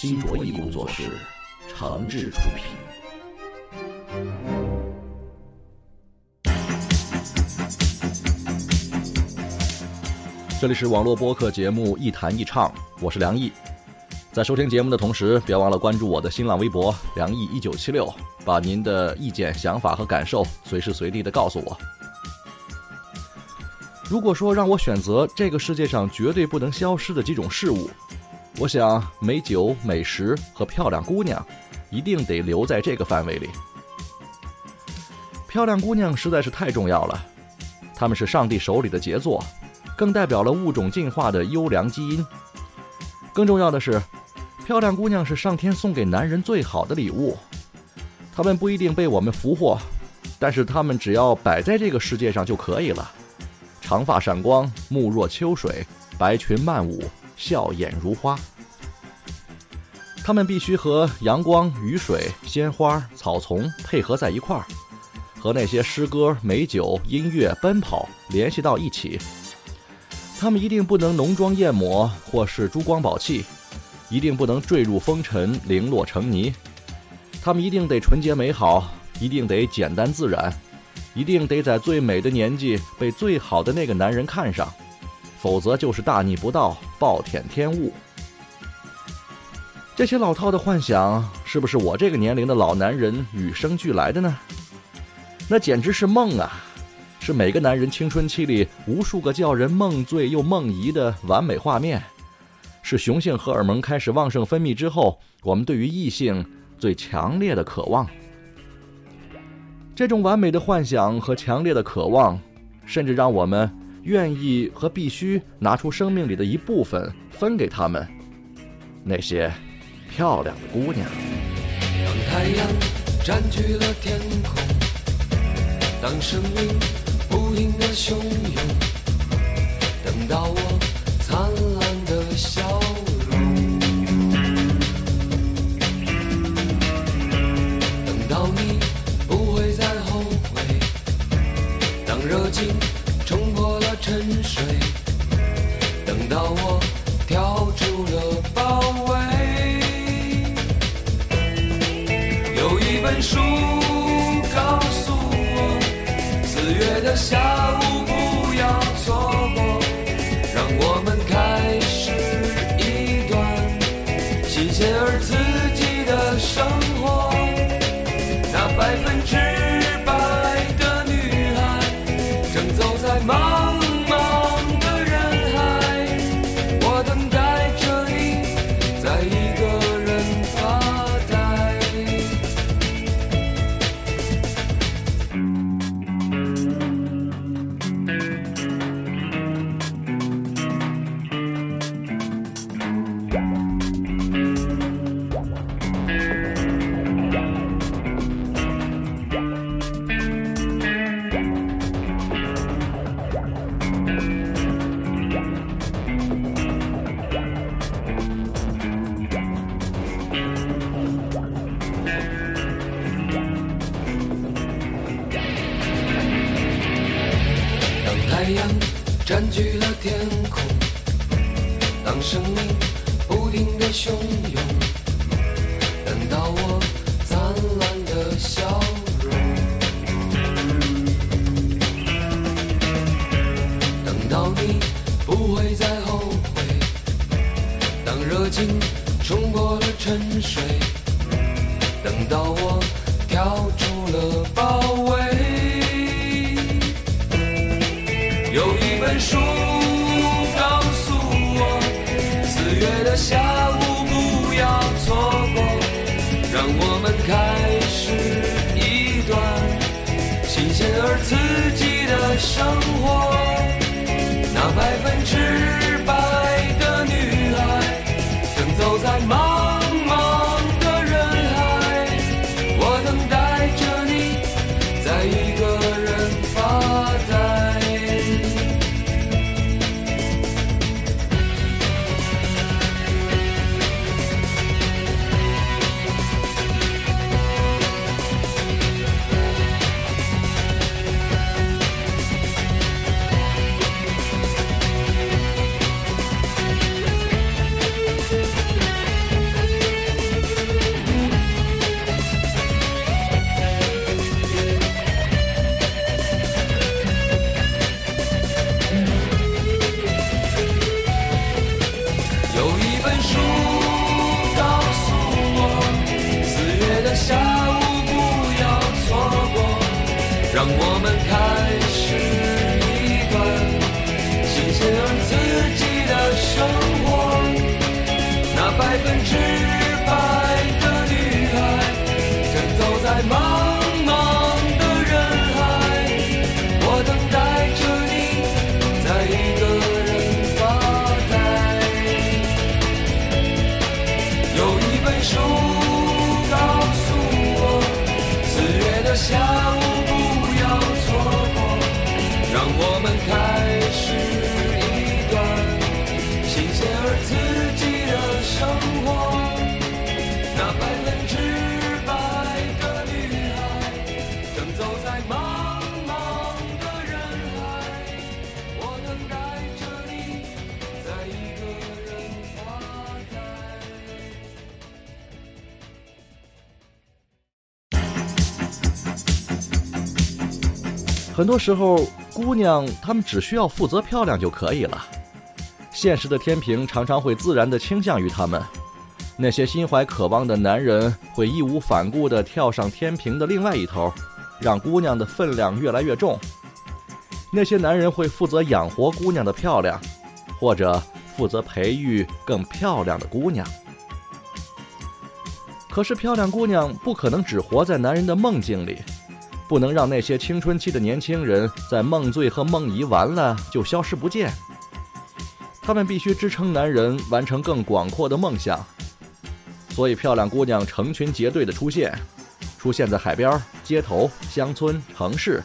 新卓艺工作室，长治出品。这里是网络播客节目《一弹一唱》，我是梁毅。在收听节目的同时，别忘了关注我的新浪微博“梁毅一九七六”，把您的意见、想法和感受随时随地的告诉我。如果说让我选择这个世界上绝对不能消失的几种事物，我想美酒、美食和漂亮姑娘，一定得留在这个范围里。漂亮姑娘实在是太重要了，她们是上帝手里的杰作，更代表了物种进化的优良基因。更重要的是，漂亮姑娘是上天送给男人最好的礼物。她们不一定被我们俘获，但是她们只要摆在这个世界上就可以了。长发闪光，目若秋水，白裙漫舞，笑眼如花。他们必须和阳光、雨水、鲜花、草丛配合在一块儿，和那些诗歌、美酒、音乐、奔跑联系到一起。他们一定不能浓妆艳抹，或是珠光宝气，一定不能坠入风尘，零落成泥。他们一定得纯洁美好，一定得简单自然。一定得在最美的年纪被最好的那个男人看上，否则就是大逆不道、暴殄天物。这些老套的幻想，是不是我这个年龄的老男人与生俱来的呢？那简直是梦啊！是每个男人青春期里无数个叫人梦醉又梦遗的完美画面，是雄性荷尔蒙开始旺盛分泌之后，我们对于异性最强烈的渴望。这种完美的幻想和强烈的渴望，甚至让我们愿意和必须拿出生命里的一部分分给他们，那些漂亮的姑娘。当太阳占据了天空，当生命不停的汹涌，等到我灿烂的笑容，等到你。到我生活。很多时候，姑娘她们只需要负责漂亮就可以了。现实的天平常常会自然地倾向于她们。那些心怀渴望的男人会义无反顾地跳上天平的另外一头，让姑娘的分量越来越重。那些男人会负责养活姑娘的漂亮，或者负责培育更漂亮的姑娘。可是，漂亮姑娘不可能只活在男人的梦境里，不能让那些青春期的年轻人在梦醉和梦遗完了就消失不见。他们必须支撑男人完成更广阔的梦想。所以，漂亮姑娘成群结队的出现，出现在海边、街头、乡村、城市，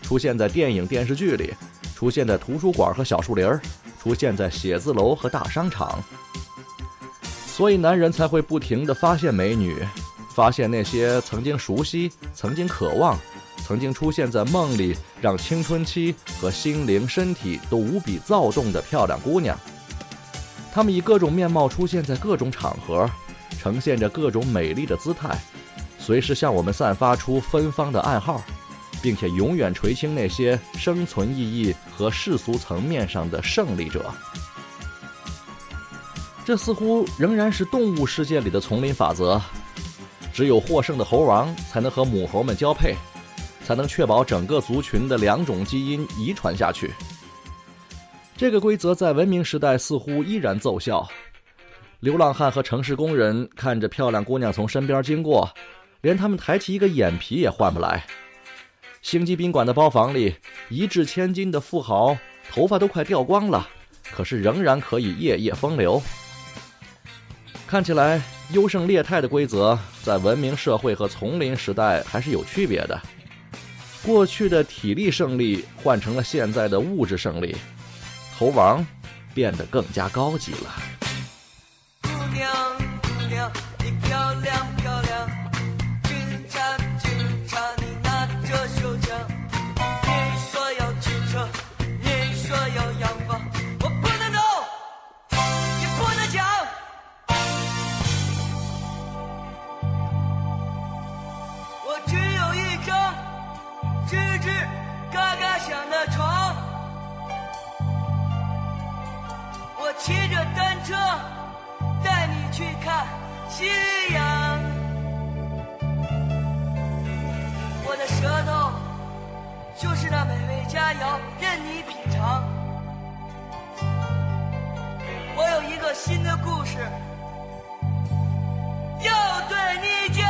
出现在电影、电视剧里，出现在图书馆和小树林儿，出现在写字楼和大商场。所以，男人才会不停地发现美女，发现那些曾经熟悉、曾经渴望、曾经出现在梦里，让青春期和心灵、身体都无比躁动的漂亮姑娘。她们以各种面貌出现在各种场合。呈现着各种美丽的姿态，随时向我们散发出芬芳的暗号，并且永远垂青那些生存意义和世俗层面上的胜利者。这似乎仍然是动物世界里的丛林法则：只有获胜的猴王才能和母猴们交配，才能确保整个族群的两种基因遗传下去。这个规则在文明时代似乎依然奏效。流浪汉和城市工人看着漂亮姑娘从身边经过，连他们抬起一个眼皮也换不来。星级宾馆的包房里，一掷千金的富豪头发都快掉光了，可是仍然可以夜夜风流。看起来优胜劣汰的规则在文明社会和丛林时代还是有区别的。过去的体力胜利换成了现在的物质胜利，猴王变得更加高级了。就是那美味佳肴，任你品尝。我有一个新的故事要对你讲。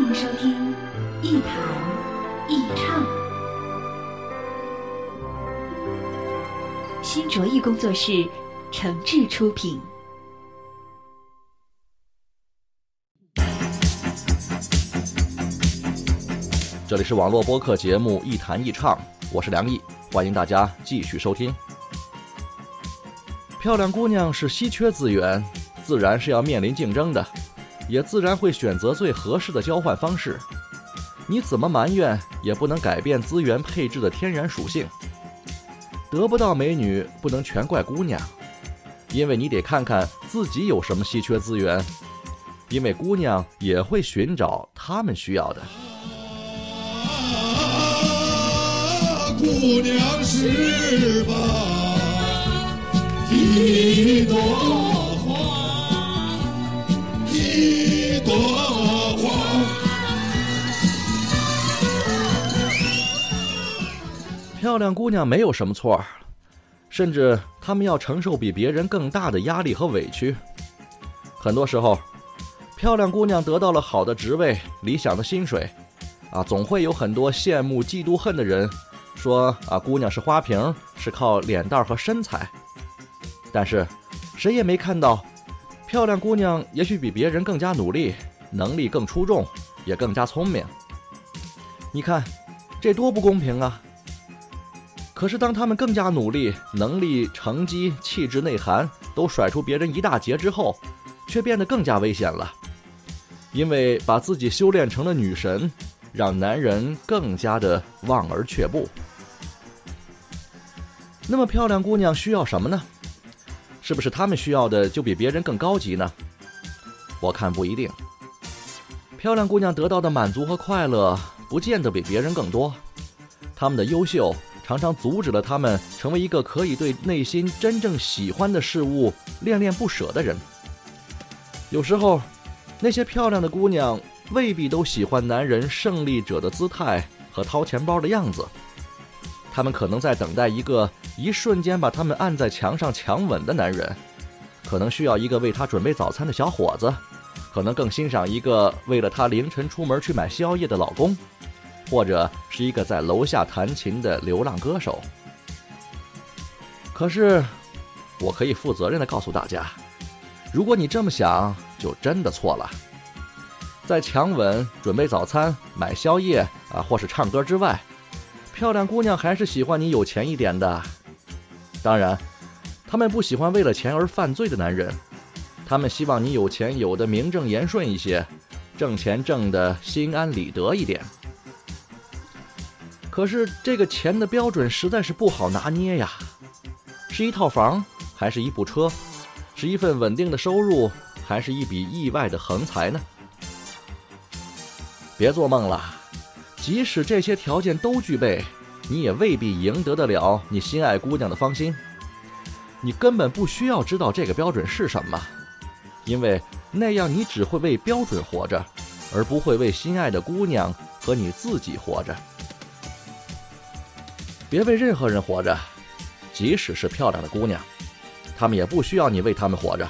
欢迎收听一谈一唱，新卓艺工作室诚挚出品。这里是网络播客节目《一谈一唱》，我是梁毅，欢迎大家继续收听。漂亮姑娘是稀缺资源，自然是要面临竞争的，也自然会选择最合适的交换方式。你怎么埋怨，也不能改变资源配置的天然属性。得不到美女，不能全怪姑娘，因为你得看看自己有什么稀缺资源，因为姑娘也会寻找她们需要的。姑娘是吧？一朵，一朵花。漂亮姑娘没有什么错，甚至她们要承受比别人更大的压力和委屈。很多时候，漂亮姑娘得到了好的职位、理想的薪水，啊，总会有很多羡慕、嫉妒、恨的人。说啊，姑娘是。花瓶，是。靠脸蛋和身材。但是，谁也没看到，漂亮姑娘也许比别人更加努力，能力更出众，也更加聪明。你看，这多不公平啊！可是，当她们更加努力，能力、成绩、气质、内涵都甩出别人一大截之后，却变得更加危险了，因为把自己修炼成了女神，让男人更加的望而却步。那么漂亮姑娘需要什么呢？是不是他们需要的就比别人更高级呢？我看不一定。漂亮姑娘得到的满足和快乐，不见得比别人更多。她们的优秀常常阻止了她们成为一个可以对内心真正喜欢的事物恋恋不舍的人。有时候，那些漂亮的姑娘未必都喜欢男人胜利者的姿态和掏钱包的样子。他们可能在等待一个一瞬间把他们按在墙上强吻的男人，可能需要一个为他准备早餐的小伙子，可能更欣赏一个为了他凌晨出门去买宵夜的老公，或者是一个在楼下弹琴的流浪歌手。可是，我可以负责任的告诉大家，如果你这么想，就真的错了。在强吻、准备早餐、买宵夜啊，或是唱歌之外。漂亮姑娘还是喜欢你有钱一点的，当然，他们不喜欢为了钱而犯罪的男人，他们希望你有钱有的名正言顺一些，挣钱挣的心安理得一点。可是这个钱的标准实在是不好拿捏呀，是一套房，还是一部车？是一份稳定的收入，还是一笔意外的横财呢？别做梦了。即使这些条件都具备，你也未必赢得得了你心爱姑娘的芳心。你根本不需要知道这个标准是什么，因为那样你只会为标准活着，而不会为心爱的姑娘和你自己活着。别为任何人活着，即使是漂亮的姑娘，她们也不需要你为她们活着，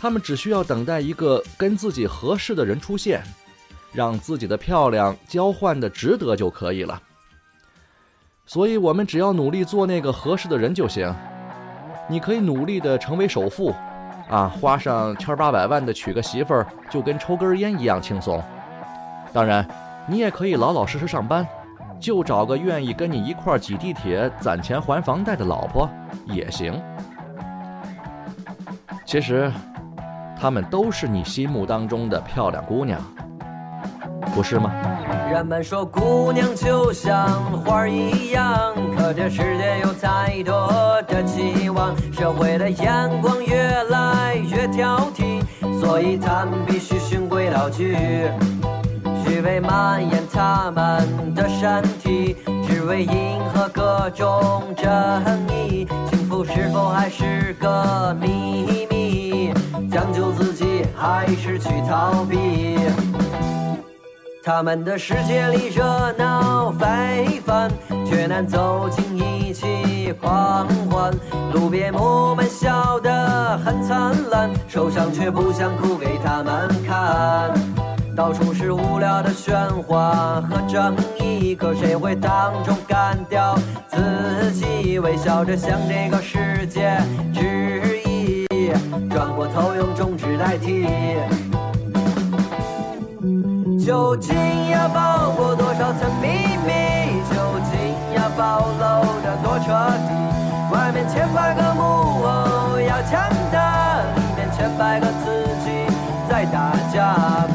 她们只需要等待一个跟自己合适的人出现。让自己的漂亮交换的值得就可以了，所以我们只要努力做那个合适的人就行。你可以努力的成为首富，啊，花上千八百万的娶个媳妇儿，就跟抽根烟一样轻松。当然，你也可以老老实实上班，就找个愿意跟你一块挤地铁、攒钱还房贷的老婆也行。其实，她们都是你心目当中的漂亮姑娘。不是吗？人们说姑娘就像花儿一样，可这世界有太多的期望，社会的眼光越来越挑剔，所以他们必须循规蹈矩，虚伪蔓延他们的身体，只为迎合各种争议。幸福是否还是个秘密？将就自己还是去逃避？他们的世界里热闹非凡，却难走进一起狂欢。路边木门笑得很灿烂，手上却不想哭给他们看。到处是无聊的喧哗和争议，可谁会当众干掉自己？微笑着向这个世界致意，转过头用中指代替。究竟要包裹多少层秘密？究竟要暴露的多彻底？外面千百个木偶要强大，里面千百个自己在打架。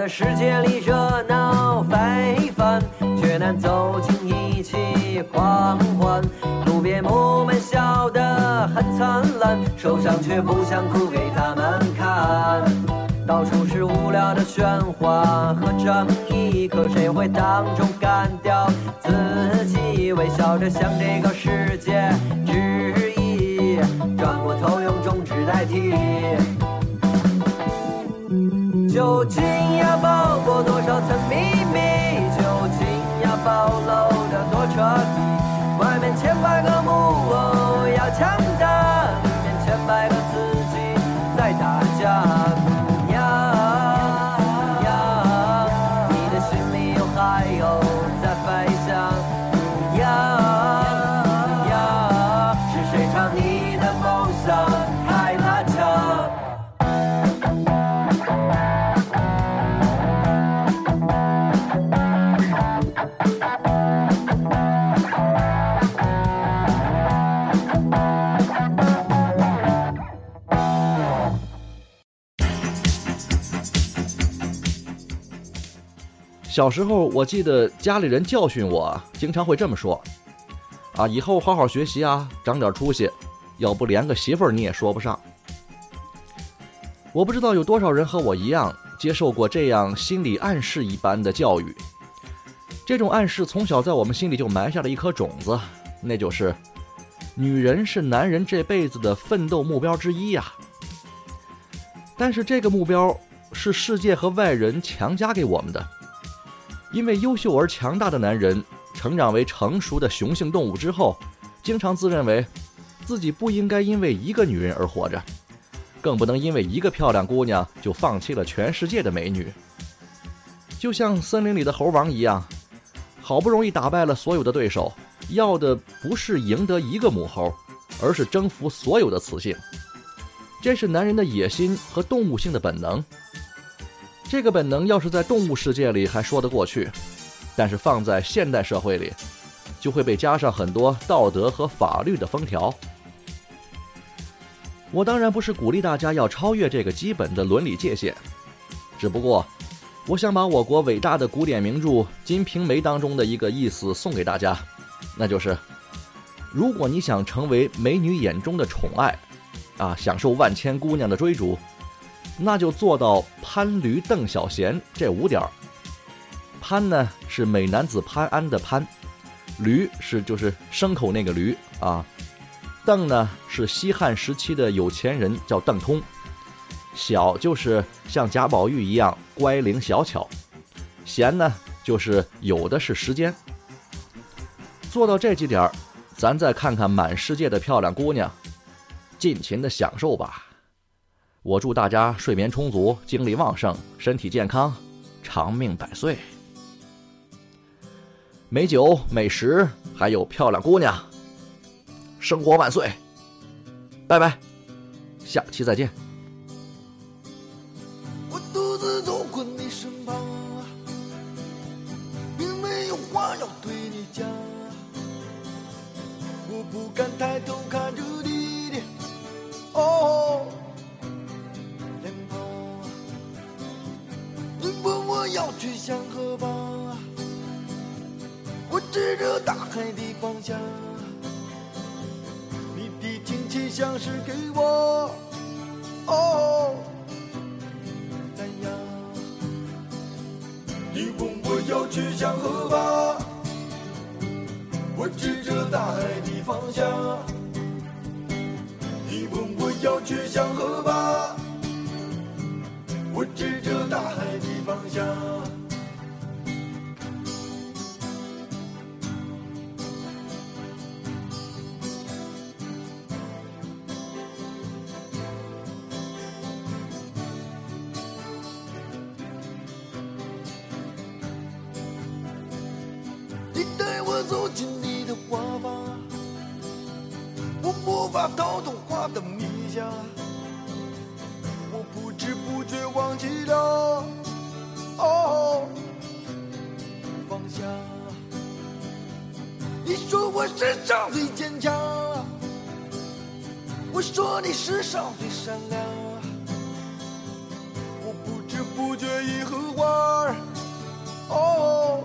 的世界里热闹非凡，却难走进一起狂欢。路边木门笑得很灿烂，手上却不想哭给他们看。到处是无聊的喧哗和争议，可谁会当众干掉自己？微笑着向这个世界致意，转过头用中指代替。究竟要包裹多少层秘密？究竟要暴露得多彻底？外面千百个木偶要强小时候，我记得家里人教训我，经常会这么说：“啊，以后好好学习啊，长点出息，要不连个媳妇儿你也说不上。”我不知道有多少人和我一样接受过这样心理暗示一般的教育。这种暗示从小在我们心里就埋下了一颗种子，那就是女人是男人这辈子的奋斗目标之一呀。但是这个目标是世界和外人强加给我们的。因为优秀而强大的男人成长为成熟的雄性动物之后，经常自认为自己不应该因为一个女人而活着，更不能因为一个漂亮姑娘就放弃了全世界的美女。就像森林里的猴王一样，好不容易打败了所有的对手，要的不是赢得一个母猴，而是征服所有的雌性。这是男人的野心和动物性的本能。这个本能要是在动物世界里还说得过去，但是放在现代社会里，就会被加上很多道德和法律的封条。我当然不是鼓励大家要超越这个基本的伦理界限，只不过我想把我国伟大的古典名著《金瓶梅》当中的一个意思送给大家，那就是：如果你想成为美女眼中的宠爱，啊，享受万千姑娘的追逐。那就做到潘驴邓小闲这五点儿。潘呢是美男子潘安的潘，驴是就是牲口那个驴啊。邓呢是西汉时期的有钱人叫邓通，小就是像贾宝玉一样乖灵小巧，闲呢就是有的是时间。做到这几点儿，咱再看看满世界的漂亮姑娘，尽情的享受吧。我祝大家睡眠充足，精力旺盛，身体健康，长命百岁。美酒、美食，还有漂亮姑娘，生活万岁！拜拜，下期再见。要去向何方？我指着大海的方向，你的亲切像是给我，哦，怎样？你问我要去向何方？我指着大海的方向。你问我要去向走进你的花房，我无法逃脱花的迷香，我不知不觉忘记了哦放下。你说我世上最坚强，我说你世上最善良，我不知不觉已和花哦。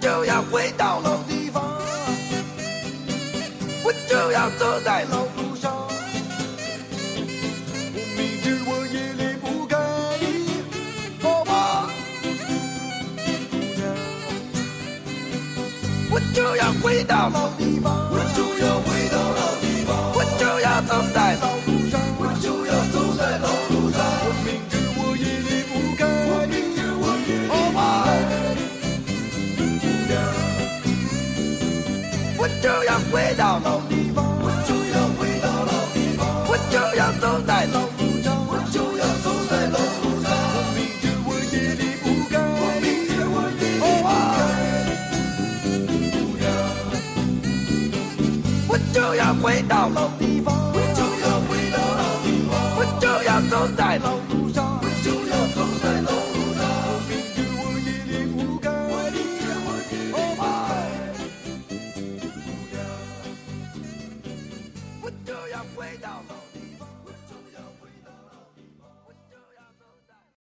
就要回到老地方，我就要走在老路上。我明知我也离不开你，好吗？姑娘，我就要回到老地方，我就要回到老地方，我就要走在老路上，回到老地方，我就要回到老地方，我就要走在老路上，我就要走在老路上。我明知我也离不开，我明知我也离不开，姑娘，我就要回到老地方，我就要回到，老